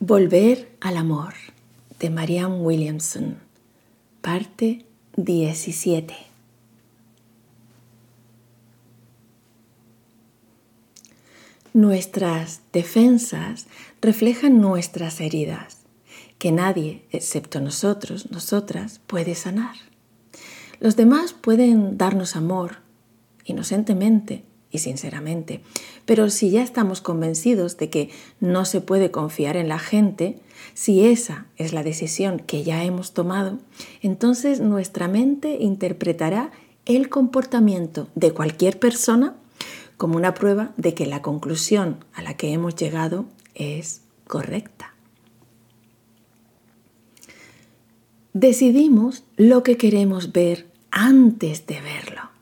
Volver al amor de Marianne Williamson, parte 17. Nuestras defensas reflejan nuestras heridas, que nadie, excepto nosotros, nosotras, puede sanar. Los demás pueden darnos amor, inocentemente, y sinceramente. Pero si ya estamos convencidos de que no se puede confiar en la gente, si esa es la decisión que ya hemos tomado, entonces nuestra mente interpretará el comportamiento de cualquier persona como una prueba de que la conclusión a la que hemos llegado es correcta. Decidimos lo que queremos ver antes de verlo.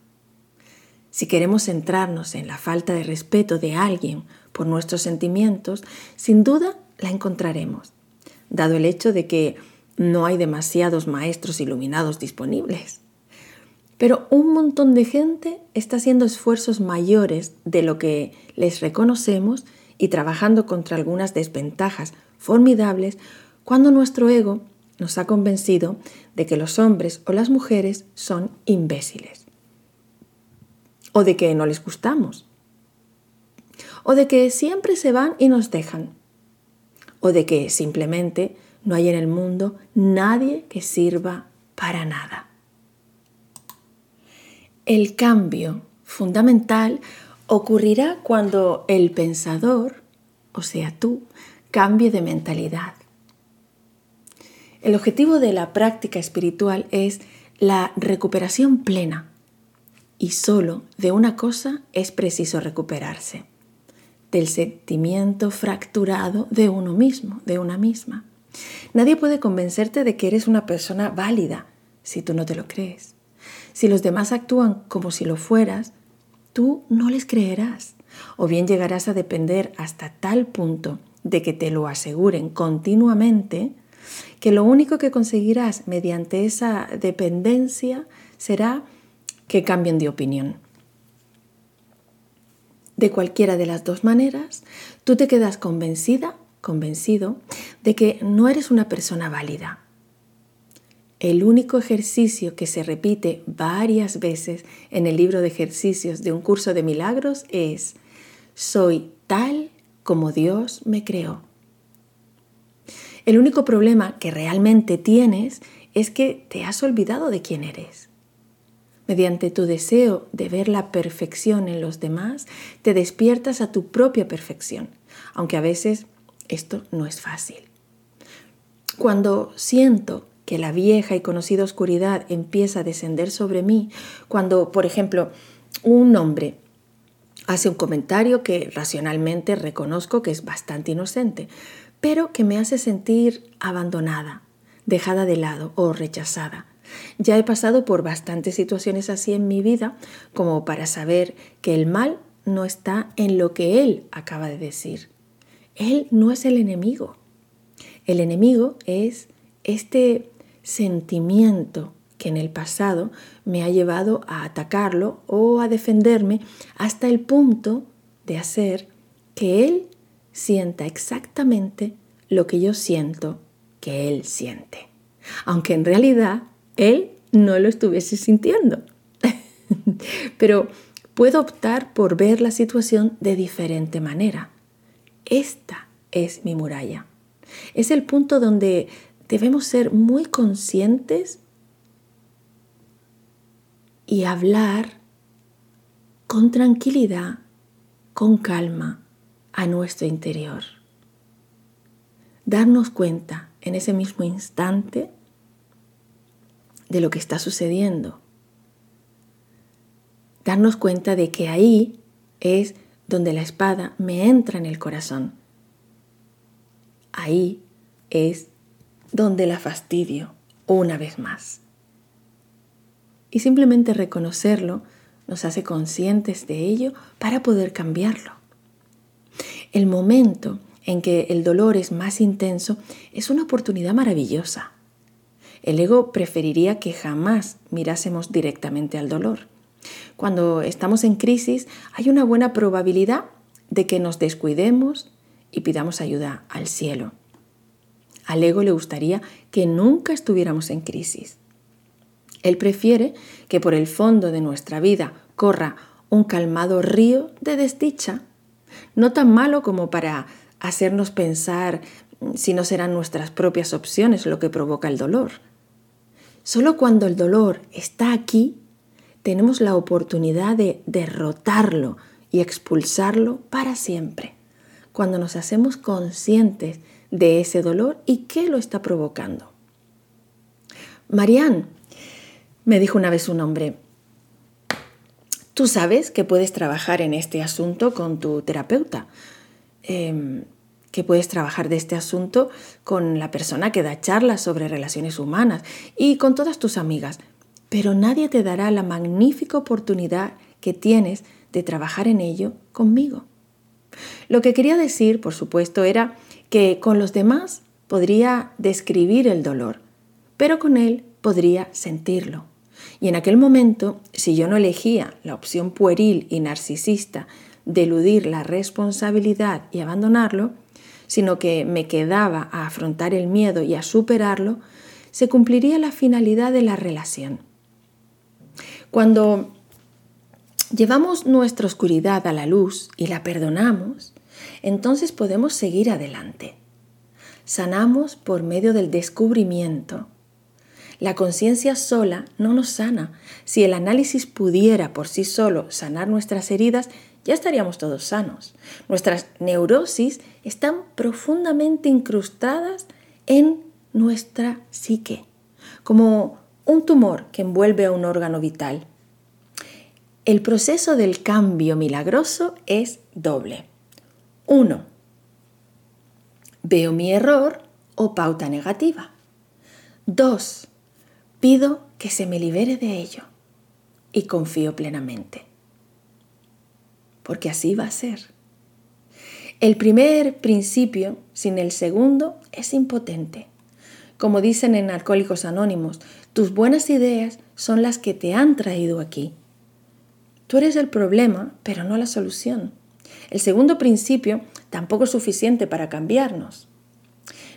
Si queremos centrarnos en la falta de respeto de alguien por nuestros sentimientos, sin duda la encontraremos, dado el hecho de que no hay demasiados maestros iluminados disponibles. Pero un montón de gente está haciendo esfuerzos mayores de lo que les reconocemos y trabajando contra algunas desventajas formidables cuando nuestro ego nos ha convencido de que los hombres o las mujeres son imbéciles o de que no les gustamos, o de que siempre se van y nos dejan, o de que simplemente no hay en el mundo nadie que sirva para nada. El cambio fundamental ocurrirá cuando el pensador, o sea tú, cambie de mentalidad. El objetivo de la práctica espiritual es la recuperación plena y solo de una cosa es preciso recuperarse, del sentimiento fracturado de uno mismo, de una misma. Nadie puede convencerte de que eres una persona válida si tú no te lo crees. Si los demás actúan como si lo fueras, tú no les creerás. O bien llegarás a depender hasta tal punto de que te lo aseguren continuamente, que lo único que conseguirás mediante esa dependencia será que cambien de opinión. De cualquiera de las dos maneras, tú te quedas convencida, convencido, de que no eres una persona válida. El único ejercicio que se repite varias veces en el libro de ejercicios de un curso de milagros es, soy tal como Dios me creó. El único problema que realmente tienes es que te has olvidado de quién eres. Mediante tu deseo de ver la perfección en los demás, te despiertas a tu propia perfección, aunque a veces esto no es fácil. Cuando siento que la vieja y conocida oscuridad empieza a descender sobre mí, cuando, por ejemplo, un hombre hace un comentario que racionalmente reconozco que es bastante inocente, pero que me hace sentir abandonada, dejada de lado o rechazada. Ya he pasado por bastantes situaciones así en mi vida como para saber que el mal no está en lo que él acaba de decir. Él no es el enemigo. El enemigo es este sentimiento que en el pasado me ha llevado a atacarlo o a defenderme hasta el punto de hacer que él sienta exactamente lo que yo siento que él siente. Aunque en realidad él no lo estuviese sintiendo. Pero puedo optar por ver la situación de diferente manera. Esta es mi muralla. Es el punto donde debemos ser muy conscientes y hablar con tranquilidad, con calma a nuestro interior. Darnos cuenta en ese mismo instante de lo que está sucediendo. Darnos cuenta de que ahí es donde la espada me entra en el corazón. Ahí es donde la fastidio una vez más. Y simplemente reconocerlo nos hace conscientes de ello para poder cambiarlo. El momento en que el dolor es más intenso es una oportunidad maravillosa el ego preferiría que jamás mirásemos directamente al dolor. Cuando estamos en crisis hay una buena probabilidad de que nos descuidemos y pidamos ayuda al cielo. Al ego le gustaría que nunca estuviéramos en crisis. Él prefiere que por el fondo de nuestra vida corra un calmado río de desdicha, no tan malo como para hacernos pensar si no serán nuestras propias opciones lo que provoca el dolor. Solo cuando el dolor está aquí, tenemos la oportunidad de derrotarlo y expulsarlo para siempre, cuando nos hacemos conscientes de ese dolor y qué lo está provocando. Marianne, me dijo una vez un hombre, tú sabes que puedes trabajar en este asunto con tu terapeuta, em, que puedes trabajar de este asunto con la persona que da charlas sobre relaciones humanas y con todas tus amigas, pero nadie te dará la magnífica oportunidad que tienes de trabajar en ello conmigo. Lo que quería decir, por supuesto, era que con los demás podría describir el dolor, pero con él podría sentirlo. Y en aquel momento, si yo no elegía la opción pueril y narcisista de eludir la responsabilidad y abandonarlo, sino que me quedaba a afrontar el miedo y a superarlo, se cumpliría la finalidad de la relación. Cuando llevamos nuestra oscuridad a la luz y la perdonamos, entonces podemos seguir adelante. Sanamos por medio del descubrimiento. La conciencia sola no nos sana. Si el análisis pudiera por sí solo sanar nuestras heridas, ya estaríamos todos sanos. Nuestras neurosis están profundamente incrustadas en nuestra psique, como un tumor que envuelve a un órgano vital. El proceso del cambio milagroso es doble. Uno, veo mi error o pauta negativa. Dos, pido que se me libere de ello y confío plenamente. Porque así va a ser. El primer principio sin el segundo es impotente. Como dicen en Alcohólicos Anónimos, tus buenas ideas son las que te han traído aquí. Tú eres el problema, pero no la solución. El segundo principio tampoco es suficiente para cambiarnos.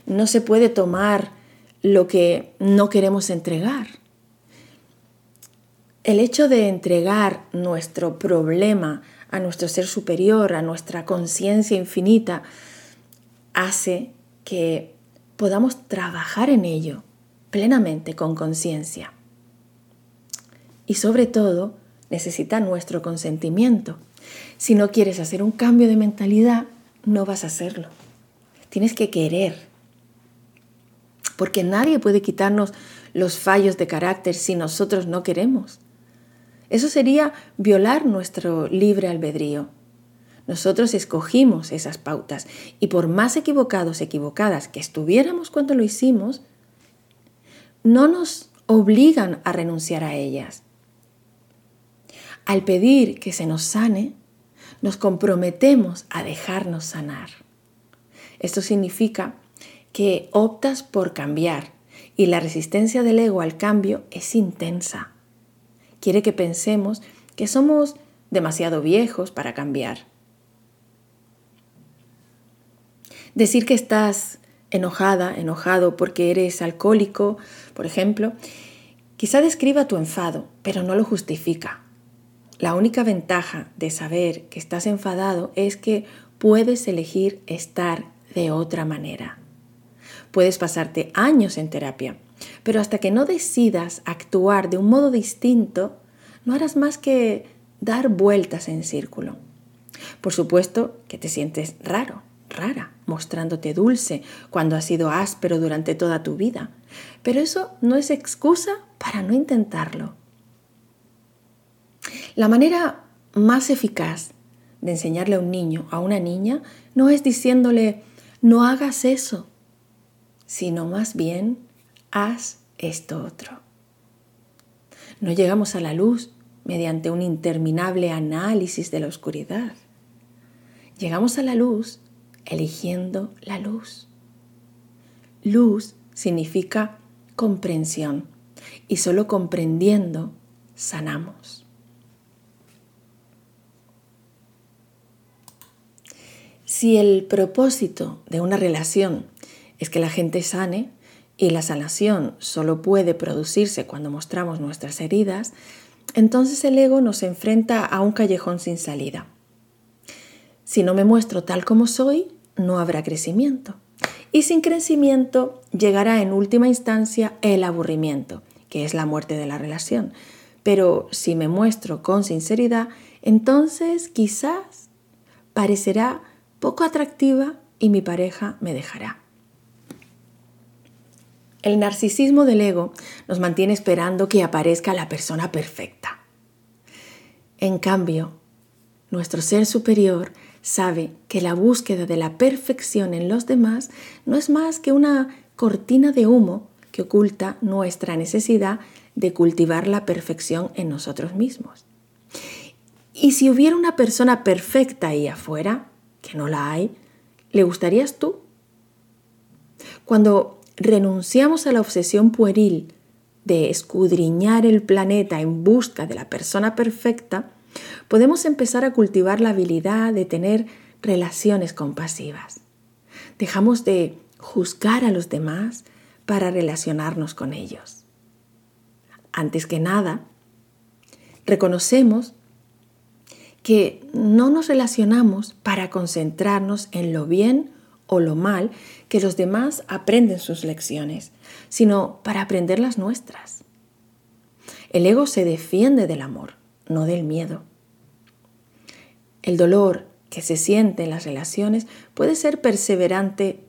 No se puede tomar lo que no queremos entregar. El hecho de entregar nuestro problema a nuestro ser superior, a nuestra conciencia infinita, hace que podamos trabajar en ello plenamente con conciencia. Y sobre todo, necesita nuestro consentimiento. Si no quieres hacer un cambio de mentalidad, no vas a hacerlo. Tienes que querer. Porque nadie puede quitarnos los fallos de carácter si nosotros no queremos. Eso sería violar nuestro libre albedrío. Nosotros escogimos esas pautas y por más equivocados, equivocadas que estuviéramos cuando lo hicimos, no nos obligan a renunciar a ellas. Al pedir que se nos sane, nos comprometemos a dejarnos sanar. Esto significa que optas por cambiar y la resistencia del ego al cambio es intensa. Quiere que pensemos que somos demasiado viejos para cambiar. Decir que estás enojada, enojado porque eres alcohólico, por ejemplo, quizá describa tu enfado, pero no lo justifica. La única ventaja de saber que estás enfadado es que puedes elegir estar de otra manera. Puedes pasarte años en terapia, pero hasta que no decidas actuar de un modo distinto, no harás más que dar vueltas en círculo. Por supuesto que te sientes raro, rara, mostrándote dulce cuando has sido áspero durante toda tu vida, pero eso no es excusa para no intentarlo. La manera más eficaz de enseñarle a un niño, a una niña, no es diciéndole, no hagas eso, sino más bien, haz esto otro. No llegamos a la luz mediante un interminable análisis de la oscuridad. Llegamos a la luz eligiendo la luz. Luz significa comprensión y solo comprendiendo sanamos. Si el propósito de una relación es que la gente sane y la sanación solo puede producirse cuando mostramos nuestras heridas, entonces el ego nos enfrenta a un callejón sin salida. Si no me muestro tal como soy, no habrá crecimiento. Y sin crecimiento llegará en última instancia el aburrimiento, que es la muerte de la relación. Pero si me muestro con sinceridad, entonces quizás parecerá poco atractiva y mi pareja me dejará. El narcisismo del ego nos mantiene esperando que aparezca la persona perfecta. En cambio, nuestro ser superior sabe que la búsqueda de la perfección en los demás no es más que una cortina de humo que oculta nuestra necesidad de cultivar la perfección en nosotros mismos. Y si hubiera una persona perfecta ahí afuera, que no la hay, ¿le gustarías tú? Cuando renunciamos a la obsesión pueril de escudriñar el planeta en busca de la persona perfecta, podemos empezar a cultivar la habilidad de tener relaciones compasivas. Dejamos de juzgar a los demás para relacionarnos con ellos. Antes que nada, reconocemos que no nos relacionamos para concentrarnos en lo bien o lo mal que los demás aprenden sus lecciones, sino para aprender las nuestras. El ego se defiende del amor, no del miedo. El dolor que se siente en las relaciones puede ser perseverante,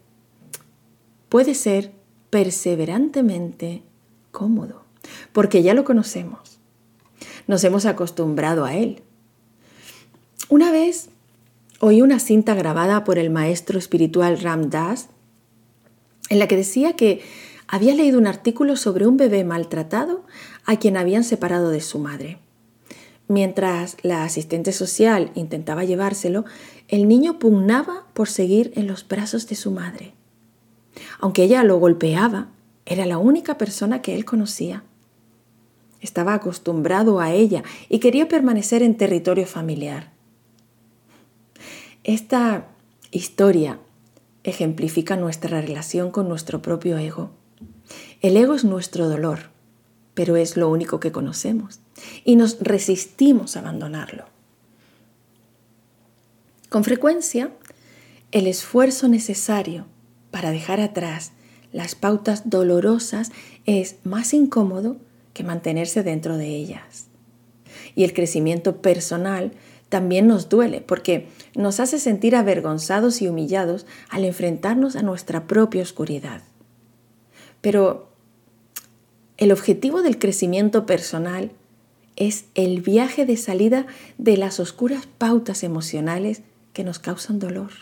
puede ser perseverantemente cómodo, porque ya lo conocemos. Nos hemos acostumbrado a él. Una vez oí una cinta grabada por el maestro espiritual Ram Dass en la que decía que había leído un artículo sobre un bebé maltratado a quien habían separado de su madre. Mientras la asistente social intentaba llevárselo, el niño pugnaba por seguir en los brazos de su madre. Aunque ella lo golpeaba, era la única persona que él conocía. Estaba acostumbrado a ella y quería permanecer en territorio familiar. Esta historia ejemplifica nuestra relación con nuestro propio ego. El ego es nuestro dolor, pero es lo único que conocemos y nos resistimos a abandonarlo. Con frecuencia, el esfuerzo necesario para dejar atrás las pautas dolorosas es más incómodo que mantenerse dentro de ellas. Y el crecimiento personal también nos duele porque nos hace sentir avergonzados y humillados al enfrentarnos a nuestra propia oscuridad. Pero el objetivo del crecimiento personal es el viaje de salida de las oscuras pautas emocionales que nos causan dolor,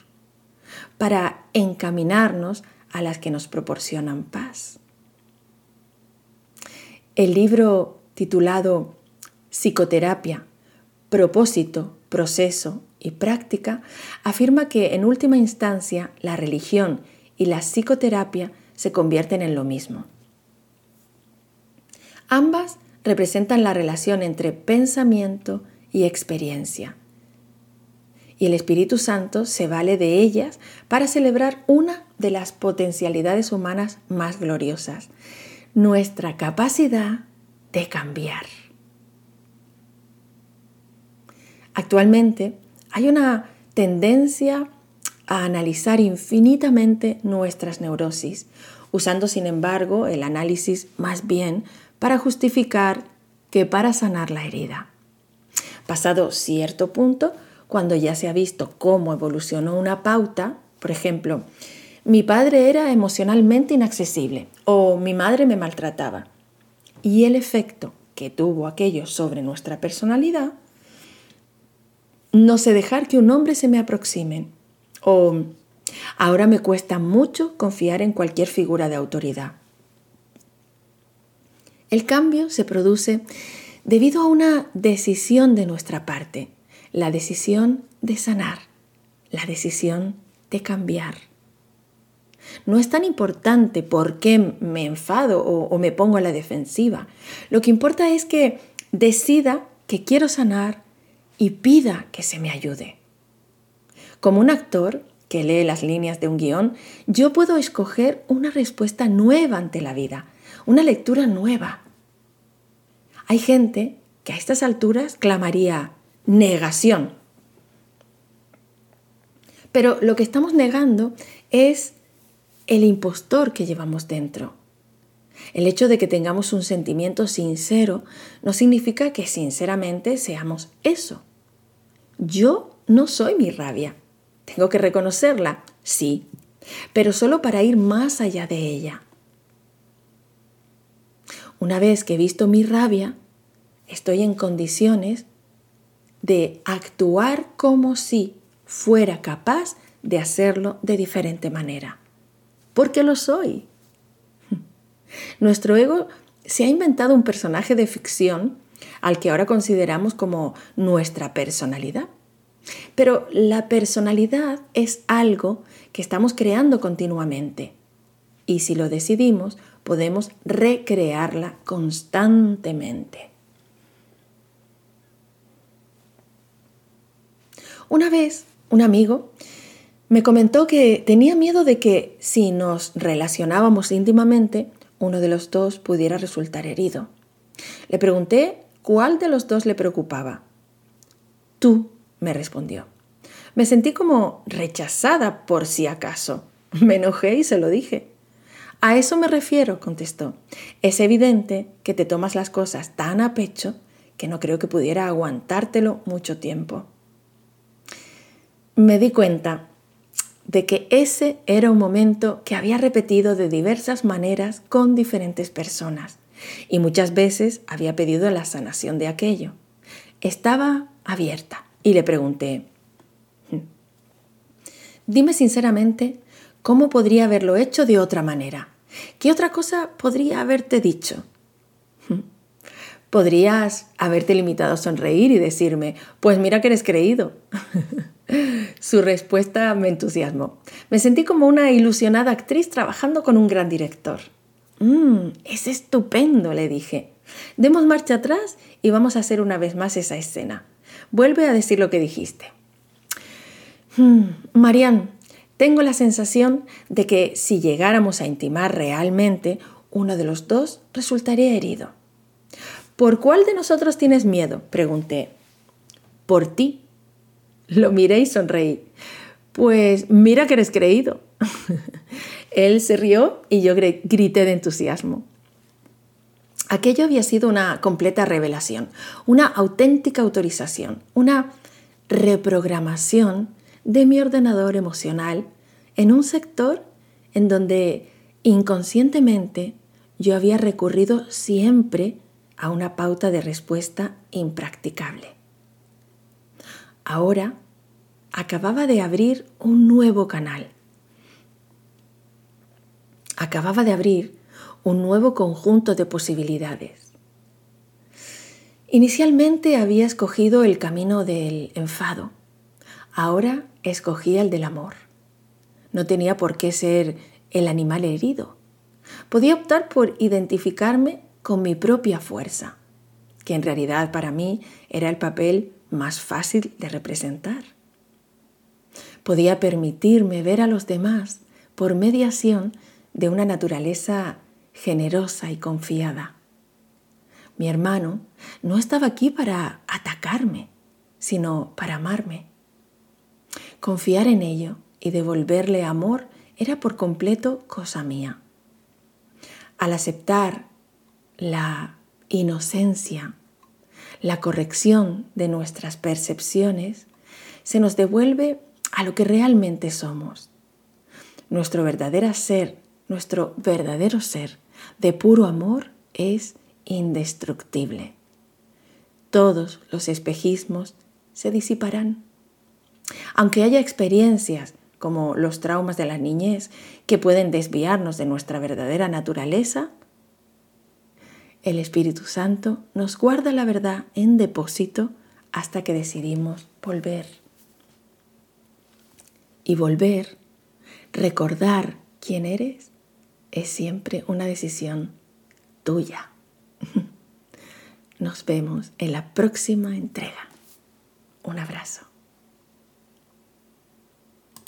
para encaminarnos a las que nos proporcionan paz. El libro titulado Psicoterapia, propósito, proceso y práctica afirma que en última instancia la religión y la psicoterapia se convierten en lo mismo. Ambas representan la relación entre pensamiento y experiencia. Y el Espíritu Santo se vale de ellas para celebrar una de las potencialidades humanas más gloriosas, nuestra capacidad de cambiar. Actualmente hay una tendencia a analizar infinitamente nuestras neurosis, usando sin embargo el análisis más bien para justificar que para sanar la herida. Pasado cierto punto, cuando ya se ha visto cómo evolucionó una pauta, por ejemplo, mi padre era emocionalmente inaccesible o mi madre me maltrataba, y el efecto que tuvo aquello sobre nuestra personalidad, no sé dejar que un hombre se me aproxime o ahora me cuesta mucho confiar en cualquier figura de autoridad. El cambio se produce debido a una decisión de nuestra parte, la decisión de sanar, la decisión de cambiar. No es tan importante por qué me enfado o, me pongo a la defensiva. Lo que importa es que decida que quiero sanar y pida que se me ayude. Como un actor, que lee las líneas de un guion, yo puedo escoger una respuesta nueva ante la vida, una lectura nueva. Hay gente que a estas alturas clamaría negación. Pero lo que estamos negando es el impostor que llevamos dentro. El hecho de que tengamos un sentimiento sincero no significa que sinceramente seamos eso. Yo no soy mi rabia. Tengo que reconocerla, sí, pero solo para ir más allá de ella. Una vez que he visto mi rabia, estoy en condiciones de actuar como si fuera capaz de hacerlo de diferente manera. Porque lo soy. Nuestro ego se ha inventado un personaje de ficción al que ahora consideramos como nuestra personalidad. Pero la personalidad es algo que estamos creando continuamente. Y si lo decidimos, podemos recrearla constantemente. Una vez, un amigo me comentó que tenía miedo de que si nos relacionábamos íntimamente, uno de los dos pudiera resultar herido. Le pregunté cuál de los dos le preocupaba. Tú, me respondió. Me sentí como rechazada por si acaso. Me enojé y se lo dije. A eso me refiero, contestó. Es evidente que te tomas las cosas tan a pecho que no creo que pudiera aguantártelo mucho tiempo. Me di cuenta de que ese era un momento que había repetido de diversas maneras con diferentes personas y muchas veces había pedido la sanación de aquello. Estaba abierta y le pregunté, hmm, dime sinceramente cómo podría haberlo hecho de otra manera. ¿Qué otra cosa podría haberte dicho? Hmm, podrías haberte limitado a sonreír y decirme, pues mira que eres creído. Su respuesta me entusiasmó. Me sentí como una ilusionada actriz trabajando con un gran director. Mmm, es estupendo, le dije. Demos marcha atrás y vamos a hacer una vez más esa escena. Vuelve a decir lo que dijiste. Hmm, Marian, tengo la sensación de que si llegáramos a intimar realmente, uno de los dos resultaría herido. ¿Por cuál de nosotros tienes miedo? pregunté. Por ti. Lo miré y sonreí. Pues mira que eres creído. Él se rió y yo grité de entusiasmo. Aquello había sido una completa revelación, una auténtica autorización, una reprogramación de mi ordenador emocional en un sector en donde inconscientemente yo había recurrido siempre a una pauta de respuesta impracticable. Ahora acababa de abrir un nuevo canal. Acababa de abrir un nuevo conjunto de posibilidades. Inicialmente había escogido el camino del enfado, ahora escogía el del amor. No tenía por qué ser el animal herido. Podía optar por identificarme con mi propia fuerza, que en realidad para mí era el papel más fácil de representar. Podía permitirme ver a los demás por mediación de una naturaleza generosa y confiada. Mi hermano no estaba aquí para atacarme, sino para amarme. Confiar en ello y devolverle amor era por completo cosa mía. Al aceptar la inocencia, la corrección de nuestras percepciones, se nos devuelve a lo que realmente somos. Nuestro verdadero ser, nuestro verdadero ser de puro amor es indestructible. Todos los espejismos se disiparán. Aunque haya experiencias como los traumas de la niñez que pueden desviarnos de nuestra verdadera naturaleza, el Espíritu Santo nos guarda la verdad en depósito hasta que decidimos volver. Y volver, recordar quién eres, es siempre una decisión tuya. Nos vemos en la próxima entrega. Un abrazo.